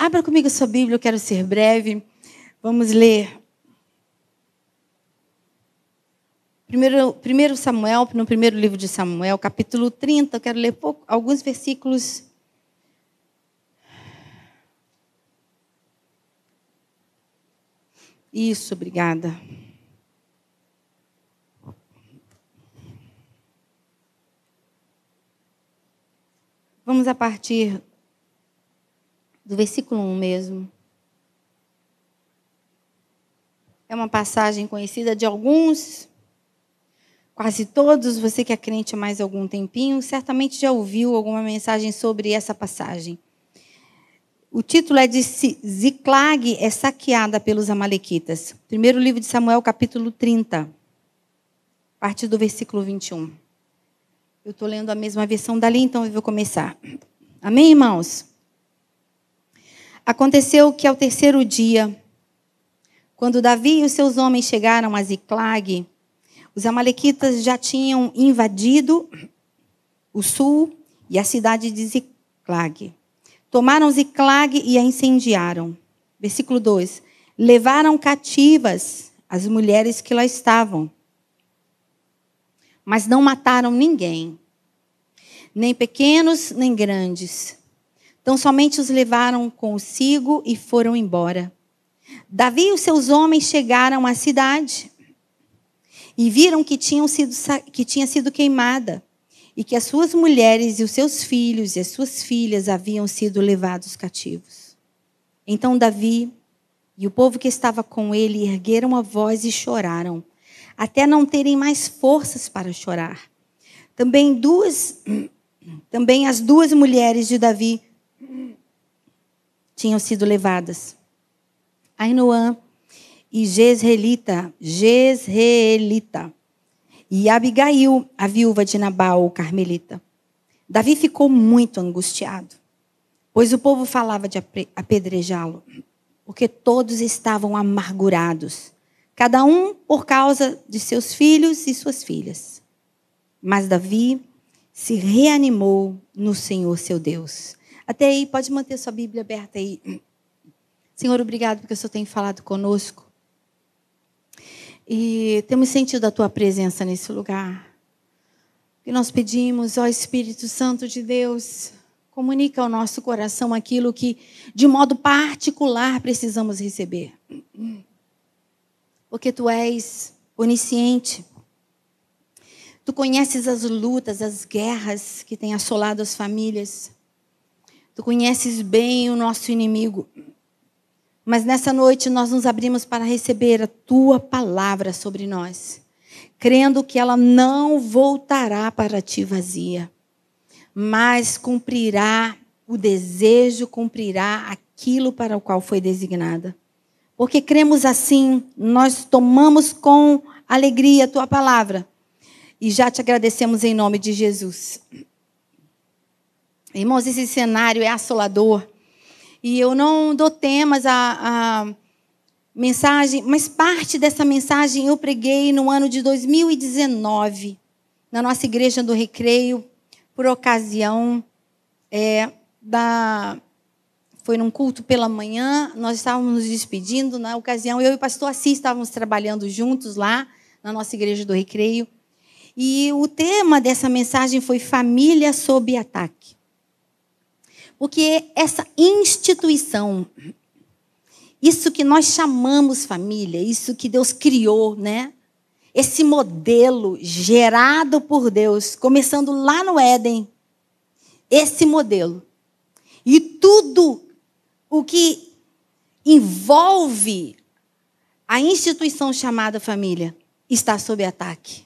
abra comigo a sua Bíblia, eu quero ser breve. Vamos ler. Primeiro, primeiro Samuel, no primeiro livro de Samuel, capítulo 30, eu quero ler pouco, alguns versículos. Isso, obrigada. Vamos a partir do versículo 1 mesmo. É uma passagem conhecida de alguns, quase todos. Você que é crente há mais algum tempinho, certamente já ouviu alguma mensagem sobre essa passagem. O título é de Ziclag é saqueada pelos amalequitas. Primeiro livro de Samuel, capítulo 30, a partir do versículo 21. Eu estou lendo a mesma versão dali, então eu vou começar. Amém, irmãos? Aconteceu que ao terceiro dia, quando Davi e os seus homens chegaram a Ziclag, os amalequitas já tinham invadido o sul e a cidade de Ziclag. Tomaram Ziclag e a incendiaram. Versículo 2. Levaram cativas as mulheres que lá estavam mas não mataram ninguém, nem pequenos nem grandes. Então somente os levaram consigo e foram embora. Davi e os seus homens chegaram à cidade e viram que, tinham sido, que tinha sido queimada e que as suas mulheres e os seus filhos e as suas filhas haviam sido levados cativos. Então Davi e o povo que estava com ele ergueram a voz e choraram até não terem mais forças para chorar. Também duas, também as duas mulheres de Davi tinham sido levadas. Ainoã e Jezreelita, Jezreelita, e Abigail, a viúva de Nabal, o carmelita. Davi ficou muito angustiado, pois o povo falava de apedrejá-lo, porque todos estavam amargurados cada um por causa de seus filhos e suas filhas. Mas Davi se reanimou no Senhor seu Deus. Até aí, pode manter sua Bíblia aberta aí. Senhor, obrigado porque o Senhor tem falado conosco. E temos sentido a tua presença nesse lugar. E nós pedimos, ó Espírito Santo de Deus, comunica ao nosso coração aquilo que, de modo particular, precisamos receber porque tu és onisciente. Tu conheces as lutas, as guerras que têm assolado as famílias. Tu conheces bem o nosso inimigo. Mas nessa noite nós nos abrimos para receber a tua palavra sobre nós, crendo que ela não voltará para ti vazia, mas cumprirá o desejo, cumprirá aquilo para o qual foi designada. Porque cremos assim, nós tomamos com alegria a tua palavra. E já te agradecemos em nome de Jesus. Irmãos, esse cenário é assolador. E eu não dou temas a, mensagem, mas parte dessa mensagem eu preguei no ano de 2019, na nossa igreja do Recreio, por ocasião é, da foi num culto pela manhã, nós estávamos nos despedindo. Na ocasião, eu e o pastor Assis estávamos trabalhando juntos lá, na nossa igreja do Recreio. E o tema dessa mensagem foi Família sob ataque. Porque essa instituição, isso que nós chamamos família, isso que Deus criou, né? Esse modelo gerado por Deus, começando lá no Éden, esse modelo. E tudo o que envolve a instituição chamada família está sob ataque.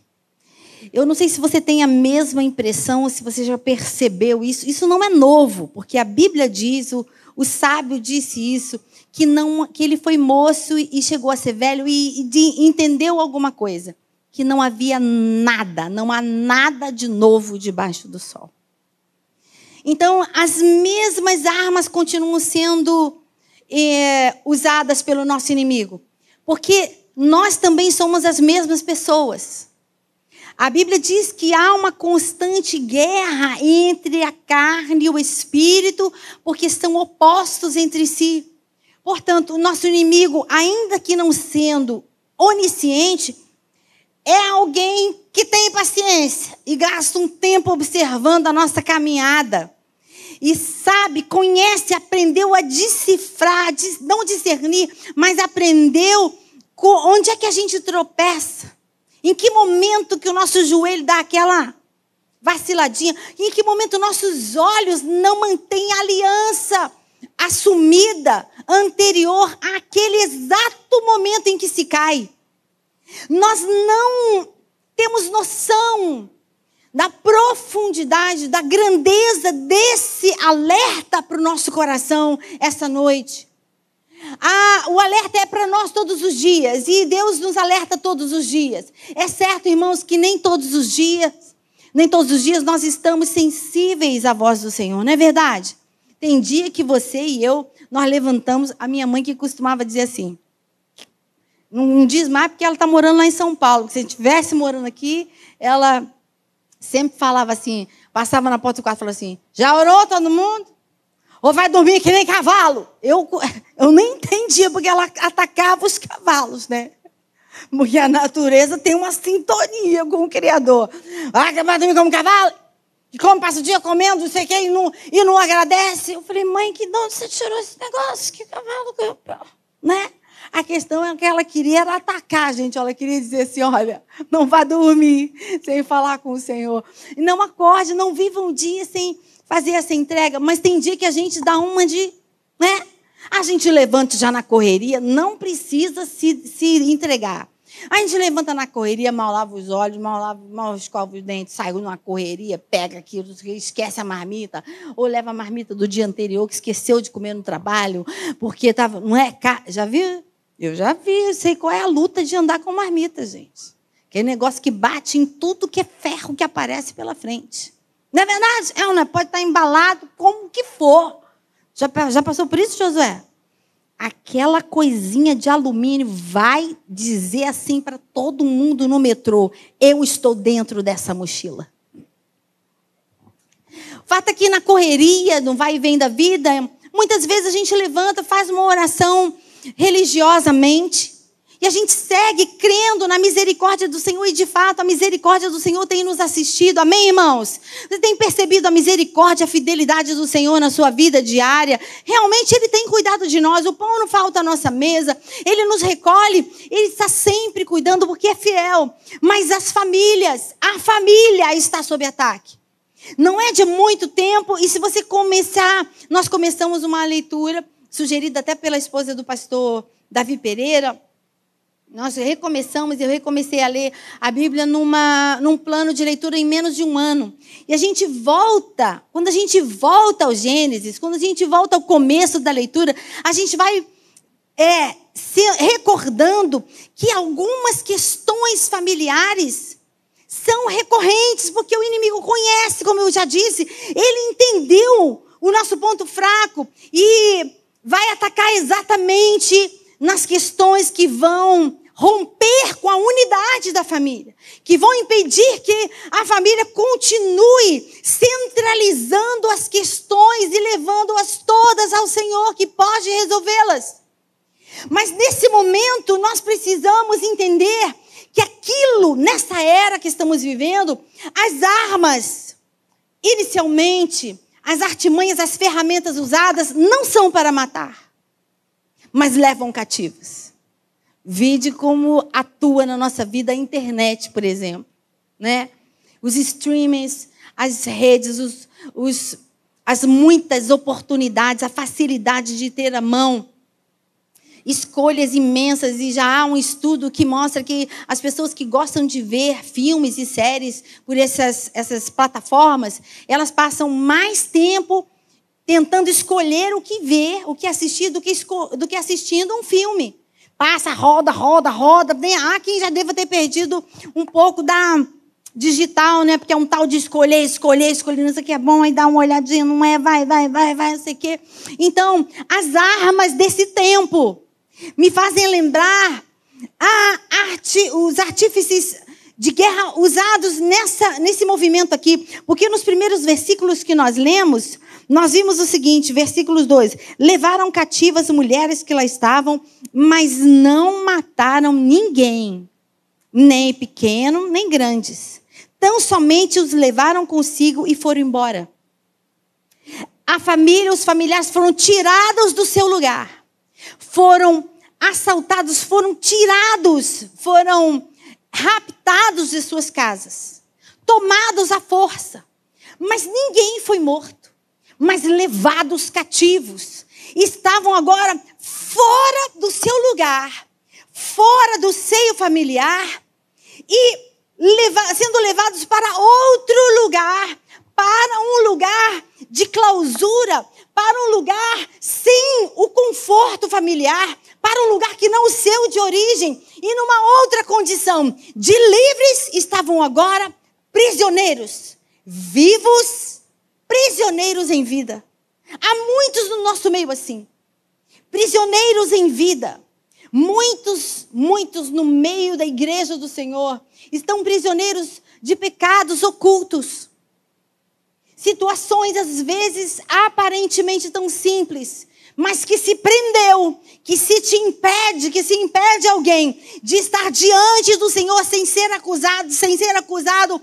Eu não sei se você tem a mesma impressão, se você já percebeu isso. Isso não é novo, porque a Bíblia diz, o, o sábio disse isso, que, não, que ele foi moço e chegou a ser velho e, e de, entendeu alguma coisa. Que não havia nada, não há nada de novo debaixo do sol. Então, as mesmas armas continuam sendo é, usadas pelo nosso inimigo, porque nós também somos as mesmas pessoas. A Bíblia diz que há uma constante guerra entre a carne e o espírito, porque estão opostos entre si. Portanto, o nosso inimigo, ainda que não sendo onisciente, é alguém que tem paciência e gasta um tempo observando a nossa caminhada. E sabe, conhece, aprendeu a decifrar, não discernir, mas aprendeu onde é que a gente tropeça. Em que momento que o nosso joelho dá aquela vaciladinha? Em que momento nossos olhos não mantêm a aliança assumida anterior àquele exato momento em que se cai? Nós não temos noção da profundidade, da grandeza desse alerta para o nosso coração essa noite. Ah, o alerta é para nós todos os dias e Deus nos alerta todos os dias. É certo, irmãos, que nem todos os dias, nem todos os dias nós estamos sensíveis à voz do Senhor, não é verdade? Tem dia que você e eu nós levantamos, a minha mãe que costumava dizer assim: não diz mais porque ela está morando lá em São Paulo. Se estivesse morando aqui, ela sempre falava assim, passava na porta do quarto e falava assim: já orou todo mundo? Ou vai dormir que nem cavalo? Eu, eu nem entendia porque ela atacava os cavalos, né? Porque a natureza tem uma sintonia com o Criador. Ah, vai dormir como cavalo? E como passa o dia comendo, não sei o quê, e não, e não agradece. Eu falei, mãe, que de onde você tirou esse negócio? Que cavalo? Né? A questão é que ela queria era atacar, gente. Ela queria dizer assim: olha, não vá dormir sem falar com o Senhor. Não acorde, não viva um dia sem fazer essa entrega. Mas tem dia que a gente dá uma de. Né? A gente levanta já na correria, não precisa se, se entregar. A gente levanta na correria, mal lava os olhos, mal, lava, mal escova os dentes, sai numa correria, pega aquilo, esquece a marmita, ou leva a marmita do dia anterior que esqueceu de comer no trabalho, porque estava. Não é? Já viu? Eu já vi, sei qual é a luta de andar com marmita, gente. Aquele negócio que bate em tudo que é ferro que aparece pela frente. Não é verdade? É, não é? Pode estar embalado como que for. Já, já passou por isso, Josué? Aquela coisinha de alumínio vai dizer assim para todo mundo no metrô: eu estou dentro dessa mochila. O fato é que na correria, no vai e vem da vida, muitas vezes a gente levanta, faz uma oração religiosamente. E a gente segue crendo na misericórdia do Senhor, e de fato a misericórdia do Senhor tem nos assistido, amém, irmãos? Você tem percebido a misericórdia, a fidelidade do Senhor na sua vida diária? Realmente Ele tem cuidado de nós, o pão não falta à nossa mesa, Ele nos recolhe, Ele está sempre cuidando porque é fiel. Mas as famílias, a família está sob ataque. Não é de muito tempo, e se você começar, nós começamos uma leitura sugerida até pela esposa do pastor Davi Pereira. Nós recomeçamos, eu recomecei a ler a Bíblia numa, num plano de leitura em menos de um ano. E a gente volta, quando a gente volta ao Gênesis, quando a gente volta ao começo da leitura, a gente vai é, se recordando que algumas questões familiares são recorrentes, porque o inimigo conhece, como eu já disse, ele entendeu o nosso ponto fraco e vai atacar exatamente nas questões que vão romper com a unidade da família, que vão impedir que a família continue centralizando as questões e levando-as todas ao Senhor que pode resolvê-las. Mas nesse momento nós precisamos entender que aquilo, nessa era que estamos vivendo, as armas, inicialmente, as artimanhas, as ferramentas usadas não são para matar, mas levam cativos. Vide como atua na nossa vida a internet, por exemplo. Né? Os streamings, as redes, os, os, as muitas oportunidades, a facilidade de ter a mão escolhas imensas e já há um estudo que mostra que as pessoas que gostam de ver filmes e séries por essas, essas plataformas, elas passam mais tempo tentando escolher o que ver, o que assistir, do que, do que assistindo um filme. Passa, roda, roda, roda. Há quem já deva ter perdido um pouco da digital, né? Porque é um tal de escolher, escolher, escolher, não sei o que é bom, aí dá uma olhadinha, não é, vai, vai, vai, vai, não sei o quê. Então, as armas desse tempo me fazem lembrar a arte, os artífices de guerra usados nessa, nesse movimento aqui. Porque nos primeiros versículos que nós lemos, nós vimos o seguinte, versículos 2: Levaram cativas mulheres que lá estavam, mas não mataram ninguém, nem pequeno, nem grandes. Tão somente os levaram consigo e foram embora. A família, os familiares foram tirados do seu lugar. Foram assaltados, foram tirados, foram raptados de suas casas, tomados à força. Mas ninguém foi morto, mas levados cativos. Estavam agora fora do seu lugar, fora do seio familiar e sendo levados para outro lugar, para um lugar de clausura, para um lugar sem o conforto familiar, para um lugar que não o seu de origem e numa outra condição. De livres estavam agora prisioneiros, vivos, prisioneiros em vida. Há muitos no nosso meio assim, prisioneiros em vida. Muitos, muitos no meio da igreja do Senhor estão prisioneiros de pecados ocultos situações, às vezes, aparentemente tão simples, mas que se prendeu, que se te impede, que se impede alguém de estar diante do Senhor sem ser acusado, sem ser acusado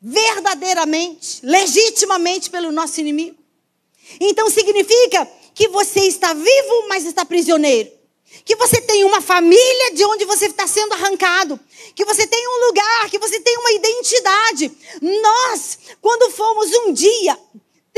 verdadeiramente, legitimamente pelo nosso inimigo. Então significa que você está vivo, mas está prisioneiro que você tem uma família de onde você está sendo arrancado, que você tem um lugar, que você tem uma identidade. Nós, quando fomos um dia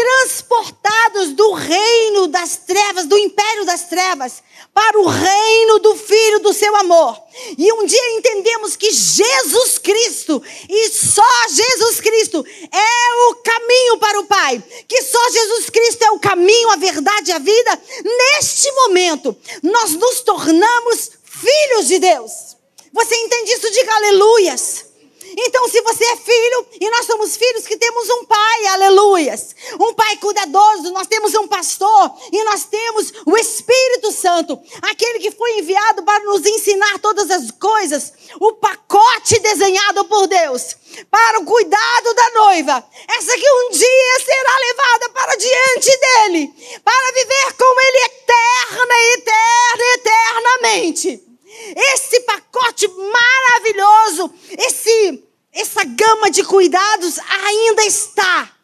transportados do reino das trevas, do império das trevas, para o reino do Filho do seu amor. E um dia entendemos que Jesus Cristo, e só Jesus Cristo, é o caminho para o Pai. Que só Jesus Cristo é o caminho, a verdade e a vida. Neste momento, nós nos tornamos filhos de Deus. Você entende isso? Diga aleluias. Então, se você é filho, e nós somos filhos que temos um pai, aleluias, um pai cuidadoso, nós temos um pastor, e nós temos o Espírito Santo, aquele que foi enviado para nos ensinar todas as coisas, o pacote desenhado por Deus para o cuidado da noiva, essa que um dia será levada para diante dele, para viver com ele eterna, eterna, eternamente esse pacote maravilhoso, esse essa gama de cuidados ainda está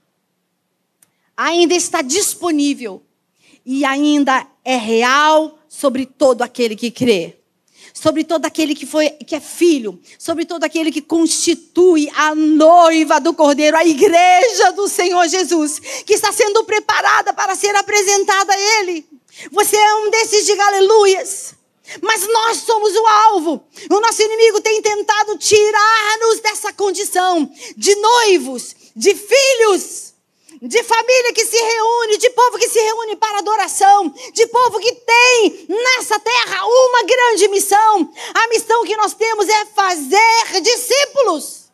ainda está disponível e ainda é real sobre todo aquele que crê. Sobre todo aquele que foi que é filho, sobre todo aquele que constitui a noiva do Cordeiro, a igreja do Senhor Jesus, que está sendo preparada para ser apresentada a ele. Você é um desses de aleluias. Mas nós somos o alvo. O nosso inimigo tem tentado tirar-nos dessa condição de noivos, de filhos, de família que se reúne, de povo que se reúne para adoração, de povo que tem nessa terra uma grande missão. A missão que nós temos é fazer discípulos.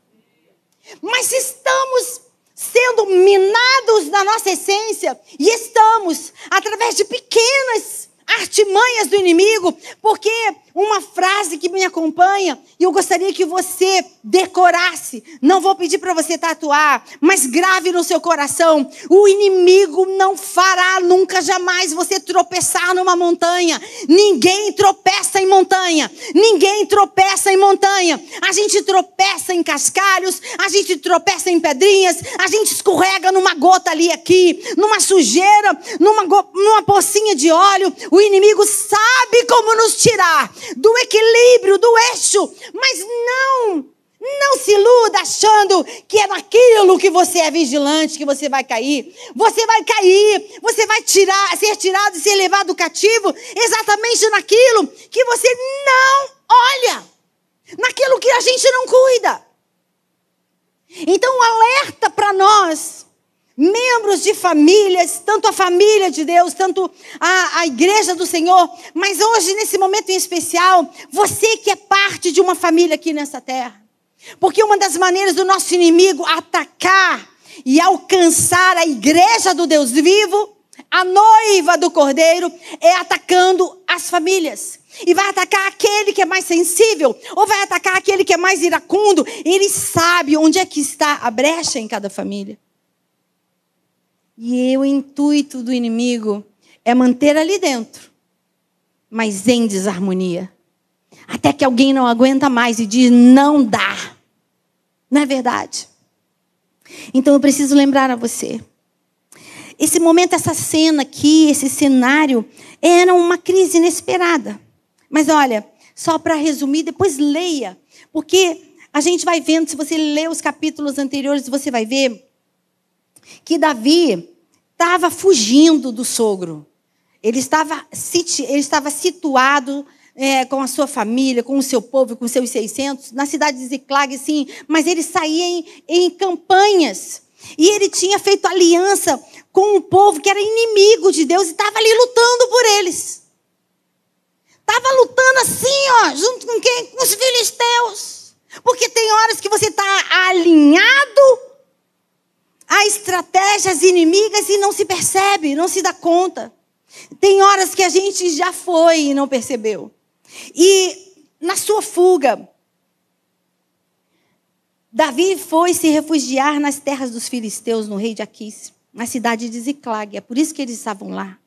Mas se estamos sendo minados na nossa essência, e estamos, através de pequenas artimanhas do inimigo, porque uma frase que me acompanha e eu gostaria que você decorasse. Não vou pedir para você tatuar, mas grave no seu coração. O inimigo não fará nunca jamais você tropeçar numa montanha. Ninguém tropeça em montanha. Ninguém tropeça em montanha. A gente tropeça em cascalhos, a gente tropeça em pedrinhas, a gente escorrega numa gota ali aqui, numa sujeira, numa, numa pocinha de óleo. O inimigo sabe como nos tirar do equilíbrio, do eixo, mas não não se iluda achando que é naquilo que você é vigilante que você vai cair. Você vai cair, você vai tirar, ser tirado e ser levado cativo exatamente naquilo que você não olha, naquilo que a gente não cuida. Então, alerta para nós membros de famílias, tanto a família de Deus, tanto a, a igreja do Senhor, mas hoje, nesse momento em especial, você que é parte de uma família aqui nessa terra. Porque uma das maneiras do nosso inimigo atacar e alcançar a igreja do Deus vivo a noiva do cordeiro, é atacando as famílias. E vai atacar aquele que é mais sensível, ou vai atacar aquele que é mais iracundo. Ele sabe onde é que está a brecha em cada família. E o intuito do inimigo é manter ali dentro, mas em desarmonia. Até que alguém não aguenta mais e diz: não dá. Não é verdade? Então eu preciso lembrar a você. Esse momento, essa cena aqui, esse cenário, era uma crise inesperada. Mas olha, só para resumir, depois leia, porque a gente vai vendo, se você ler os capítulos anteriores, você vai ver que Davi estava fugindo do sogro. Ele estava, ele estava situado é, com a sua família, com o seu povo, com os seus 600, na cidade de Ziclag, sim, mas ele saía em, em campanhas. E ele tinha feito aliança com um povo que era inimigo de Deus e estava ali lutando por eles. Estava lutando assim, ó, junto com quem? Com os filisteus. Porque tem horas que você está alinhado a estratégias inimigas e não se percebe, não se dá conta. Tem horas que a gente já foi e não percebeu. E na sua fuga, Davi foi se refugiar nas terras dos filisteus, no rei de Aquis, na cidade de Ziclag. É por isso que eles estavam lá.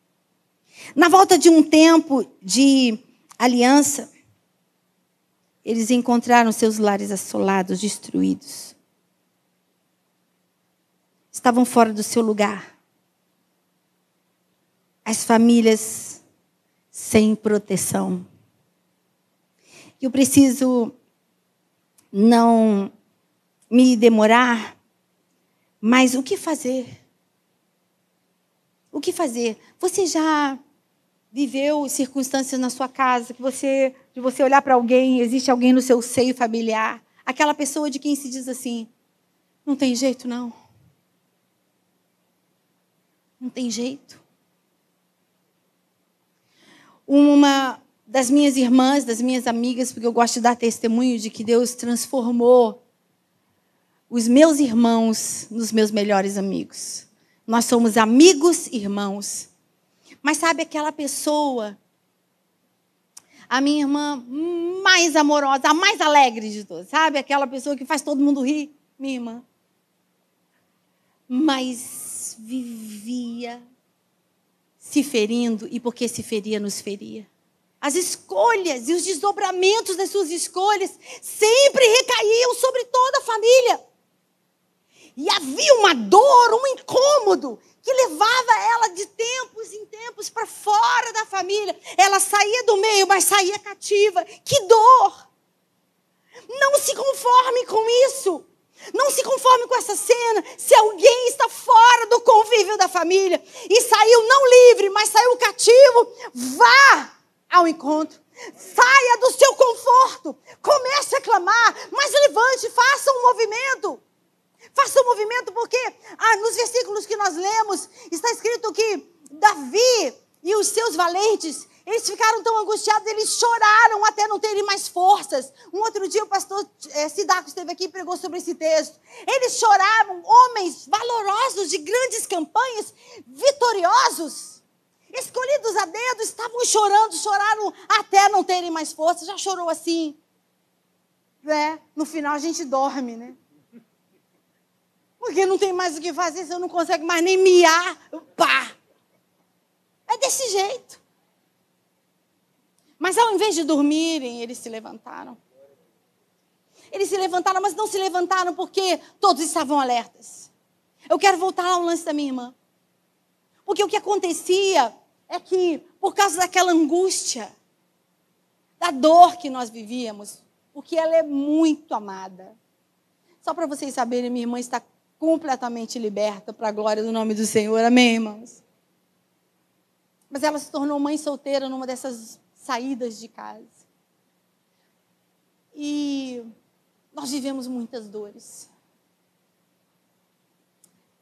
Na volta de um tempo de aliança, eles encontraram seus lares assolados, destruídos. Estavam fora do seu lugar. As famílias sem proteção. Eu preciso não me demorar, mas o que fazer? O que fazer? Você já viveu circunstâncias na sua casa que você, de você olhar para alguém, existe alguém no seu seio familiar, aquela pessoa de quem se diz assim: não tem jeito não. Não tem jeito. Uma das minhas irmãs, das minhas amigas, porque eu gosto de dar testemunho de que Deus transformou os meus irmãos nos meus melhores amigos. Nós somos amigos, irmãos. Mas sabe aquela pessoa, a minha irmã mais amorosa, a mais alegre de todas, sabe? Aquela pessoa que faz todo mundo rir, minha irmã. Mas vivia se ferindo e porque se feria, nos feria. As escolhas e os desdobramentos das suas escolhas sempre recaíam sobre toda a família. E havia uma dor, um incômodo que levava ela de tempos em tempos para fora da família. Ela saía do meio, mas saía cativa. Que dor! Não se conforme com isso. Não se conforme com essa cena. Se alguém está fora do convívio da família e saiu não livre, mas saiu cativo, vá ao encontro. Saia do seu conforto. Comece a clamar, mas levante, faça um movimento. Faça um movimento, porque ah, nos versículos que nós lemos, está escrito que Davi e os seus valentes, eles ficaram tão angustiados, eles choraram até não terem mais forças. Um outro dia o pastor é, Sidaco esteve aqui e pregou sobre esse texto. Eles choravam, homens valorosos de grandes campanhas, vitoriosos, escolhidos a dedo, estavam chorando, choraram até não terem mais forças. Já chorou assim? É, no final a gente dorme, né? Porque não tem mais o que fazer, você não consegue mais nem miar. Pá! É desse jeito. Mas ao invés de dormirem, eles se levantaram. Eles se levantaram, mas não se levantaram porque todos estavam alertas. Eu quero voltar ao lance da minha irmã. Porque o que acontecia é que, por causa daquela angústia, da dor que nós vivíamos, porque ela é muito amada. Só para vocês saberem, minha irmã está completamente liberta para a glória do nome do Senhor. Amém, irmãos? Mas ela se tornou mãe solteira numa dessas saídas de casa. E nós vivemos muitas dores.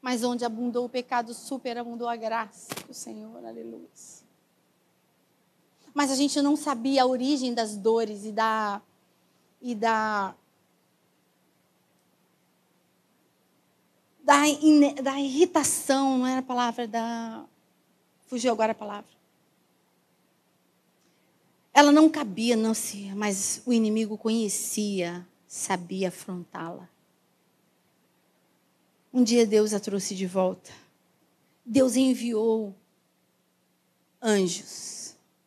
Mas onde abundou o pecado, superabundou a graça do Senhor. Aleluia. Mas a gente não sabia a origem das dores e da, e da da, da irritação, não era a palavra da. Fugiu agora a palavra. Ela não cabia, não se, mas o inimigo conhecia, sabia afrontá-la. Um dia Deus a trouxe de volta. Deus enviou anjos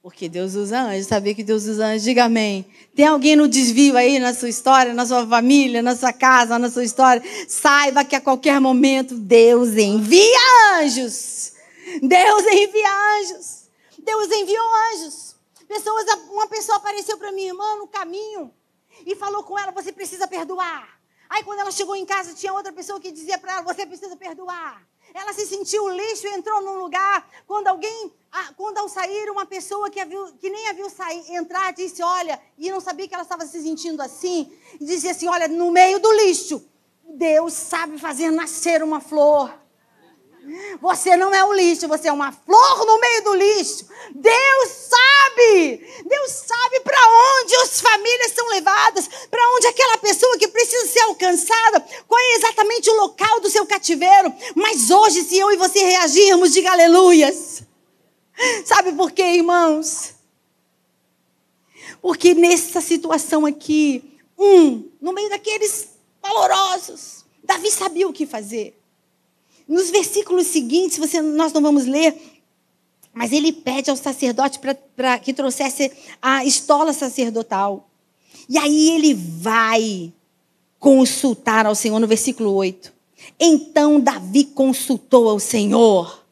porque Deus usa anjos. Sabia que Deus usa anjos? Diga amém. Tem alguém no desvio aí na sua história, na sua família, na sua casa, na sua história? Saiba que a qualquer momento Deus envia anjos. Deus envia anjos. Deus enviou anjos. Pessoas, uma pessoa apareceu para minha irmã no caminho e falou com ela: Você precisa perdoar. Aí, quando ela chegou em casa, tinha outra pessoa que dizia para ela: Você precisa perdoar. Ela se sentiu lixo e entrou num lugar. Quando alguém, quando ao sair, uma pessoa que, viu, que nem a viu sair, entrar, disse: Olha, e não sabia que ela estava se sentindo assim, e disse assim: Olha, no meio do lixo, Deus sabe fazer nascer uma flor. Você não é um lixo, você é uma flor no meio do lixo. Deus sabe. Deus sabe para onde as famílias são levadas, para onde aquela pessoa que precisa ser alcançada, qual é exatamente o local do seu cativeiro. Mas hoje, se eu e você reagirmos, diga aleluias. Sabe por quê, irmãos? Porque nessa situação aqui, um, no meio daqueles valorosos, Davi sabia o que fazer. Nos versículos seguintes, você, nós não vamos ler, mas ele pede ao sacerdote para que trouxesse a estola sacerdotal. E aí ele vai consultar ao Senhor no versículo 8. Então Davi consultou ao Senhor.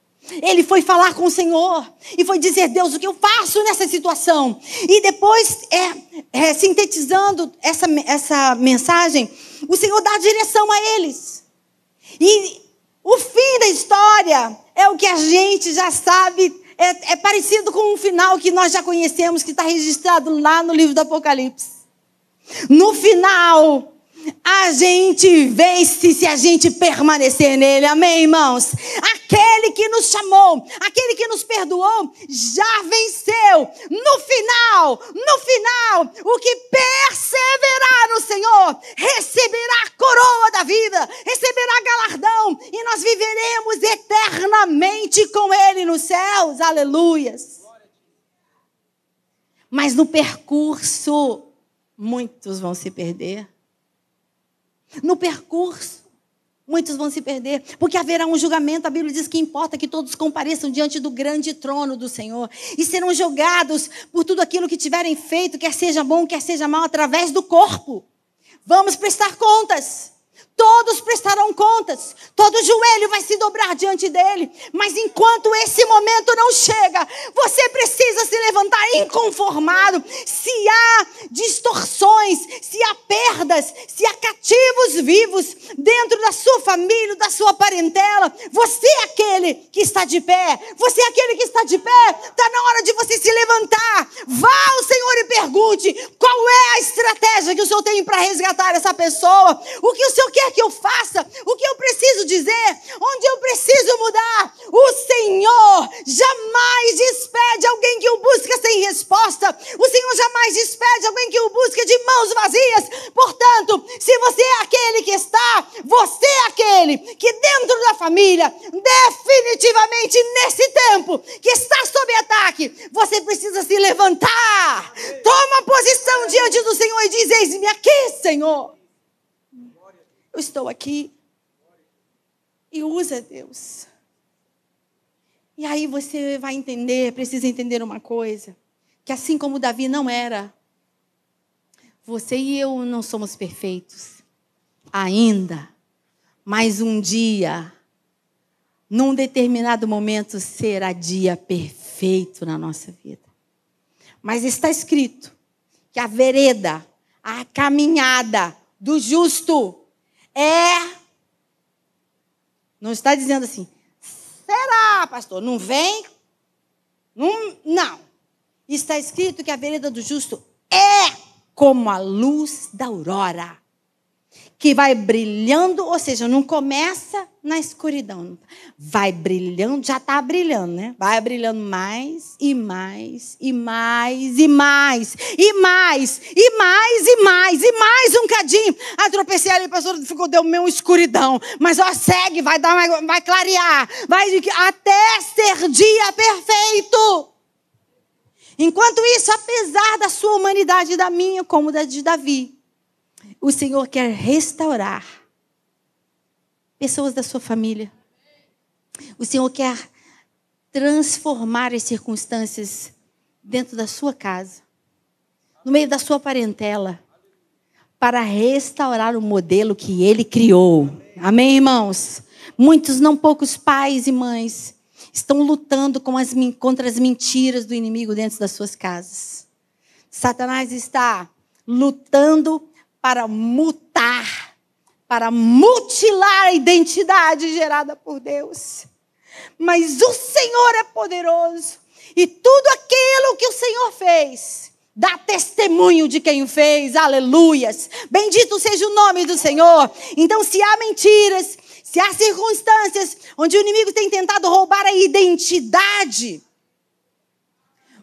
Ele foi falar com o Senhor e foi dizer: Deus, o que eu faço nessa situação? E depois, é, é, sintetizando essa, essa mensagem, o Senhor dá a direção a eles. E o fim da história é o que a gente já sabe, é, é parecido com um final que nós já conhecemos, que está registrado lá no livro do Apocalipse. No final, a gente vence se a gente permanecer nele. Amém, irmãos? Aquele que nos chamou, aquele que nos perdoou, já venceu. No final, no final, o que perseverar no Senhor receberá a coroa da vida, receberá galardão e nós viveremos eternamente com ele nos céus. Aleluias. Mas no percurso, muitos vão se perder. No percurso, muitos vão se perder, porque haverá um julgamento. A Bíblia diz que importa que todos compareçam diante do grande trono do Senhor e serão julgados por tudo aquilo que tiverem feito, quer seja bom, quer seja mal, através do corpo. Vamos prestar contas. Todos prestarão contas, todo joelho vai se dobrar diante dele. Mas enquanto esse momento não chega, você precisa se levantar inconformado. Se há distorções, se há perdas, se há cativos vivos dentro da sua família, da sua parentela, você é aquele que está de pé. Você é aquele que está de pé. Está na hora de você se levantar. Vá ao Senhor e pergunte qual é a estratégia que o Senhor tem para resgatar essa pessoa. O que o Senhor quer quer que eu faça, o que eu preciso dizer, onde eu preciso mudar. O Senhor jamais despede alguém que o busca sem resposta. O Senhor jamais despede alguém que o busca de mãos vazias. Portanto, se você é aquele que está, você é aquele que dentro da família, definitivamente nesse tempo que está sob ataque, você precisa se levantar. Toma posição diante do Senhor e diz: Eis-me aqui, Senhor. Eu estou aqui. E usa Deus. E aí você vai entender, precisa entender uma coisa: que assim como Davi não era, você e eu não somos perfeitos ainda, mas um dia, num determinado momento, será dia perfeito na nossa vida. Mas está escrito que a vereda, a caminhada do justo é. Não está dizendo assim, será, pastor? Não vem? Não. não. Está escrito que a vereda do justo é como a luz da aurora, que vai brilhando, ou seja, não começa na escuridão. Vai brilhando, já está brilhando, né? Vai brilhando mais e mais e mais e mais e mais e mais e mais e mais um cadinho. Ah, tropecei ali, pastor, ficou deu meio escuridão. Mas ó, segue, vai dar, vai clarear, vai até ser dia perfeito. Enquanto isso, apesar da sua humanidade da minha como da de Davi, o Senhor quer restaurar pessoas da sua família. O Senhor quer transformar as circunstâncias dentro da sua casa, no meio da sua parentela, para restaurar o modelo que ele criou. Amém, irmãos? Muitos, não poucos pais e mães, estão lutando as, contra as mentiras do inimigo dentro das suas casas. Satanás está lutando para mutar, para mutilar a identidade gerada por Deus. Mas o Senhor é poderoso e tudo aquilo que o Senhor fez dá testemunho de quem o fez. Aleluias. Bendito seja o nome do Senhor. Então, se há mentiras, se há circunstâncias onde o inimigo tem tentado roubar a identidade,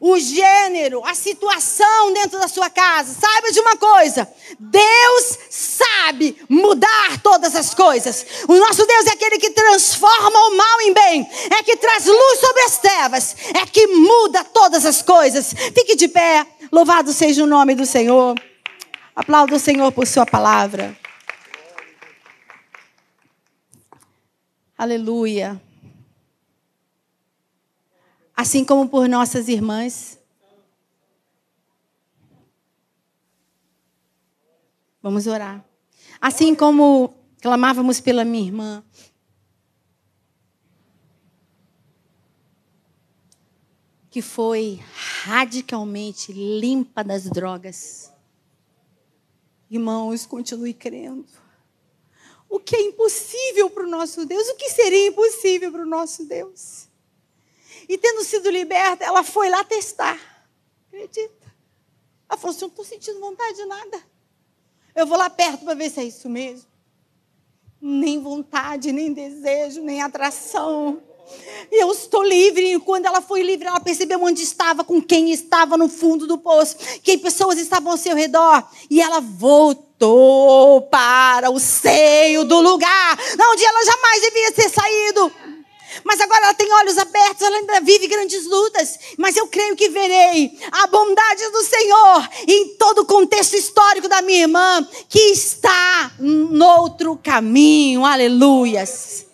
o gênero, a situação dentro da sua casa. Saiba de uma coisa: Deus sabe mudar todas as coisas. O nosso Deus é aquele que transforma o mal em bem, é que traz luz sobre as trevas, é que muda todas as coisas. Fique de pé, louvado seja o nome do Senhor. Aplauda o Senhor por Sua palavra. Aleluia assim como por nossas irmãs. Vamos orar. Assim como clamávamos pela minha irmã. Que foi radicalmente limpa das drogas. Irmãos, continue crendo. O que é impossível para o nosso Deus? O que seria impossível para o nosso Deus? E tendo sido liberta, ela foi lá testar. Acredita? Ela falou assim: não estou sentindo vontade de nada. Eu vou lá perto para ver se é isso mesmo. Nem vontade, nem desejo, nem atração. E eu estou livre. E quando ela foi livre, ela percebeu onde estava, com quem estava no fundo do poço, que pessoas estavam ao seu redor. E ela voltou para o seio do lugar, onde ela jamais devia ter saído. Mas agora ela tem olhos abertos, ela ainda vive grandes lutas. Mas eu creio que verei a bondade do Senhor em todo o contexto histórico da minha irmã, que está noutro caminho. Aleluias.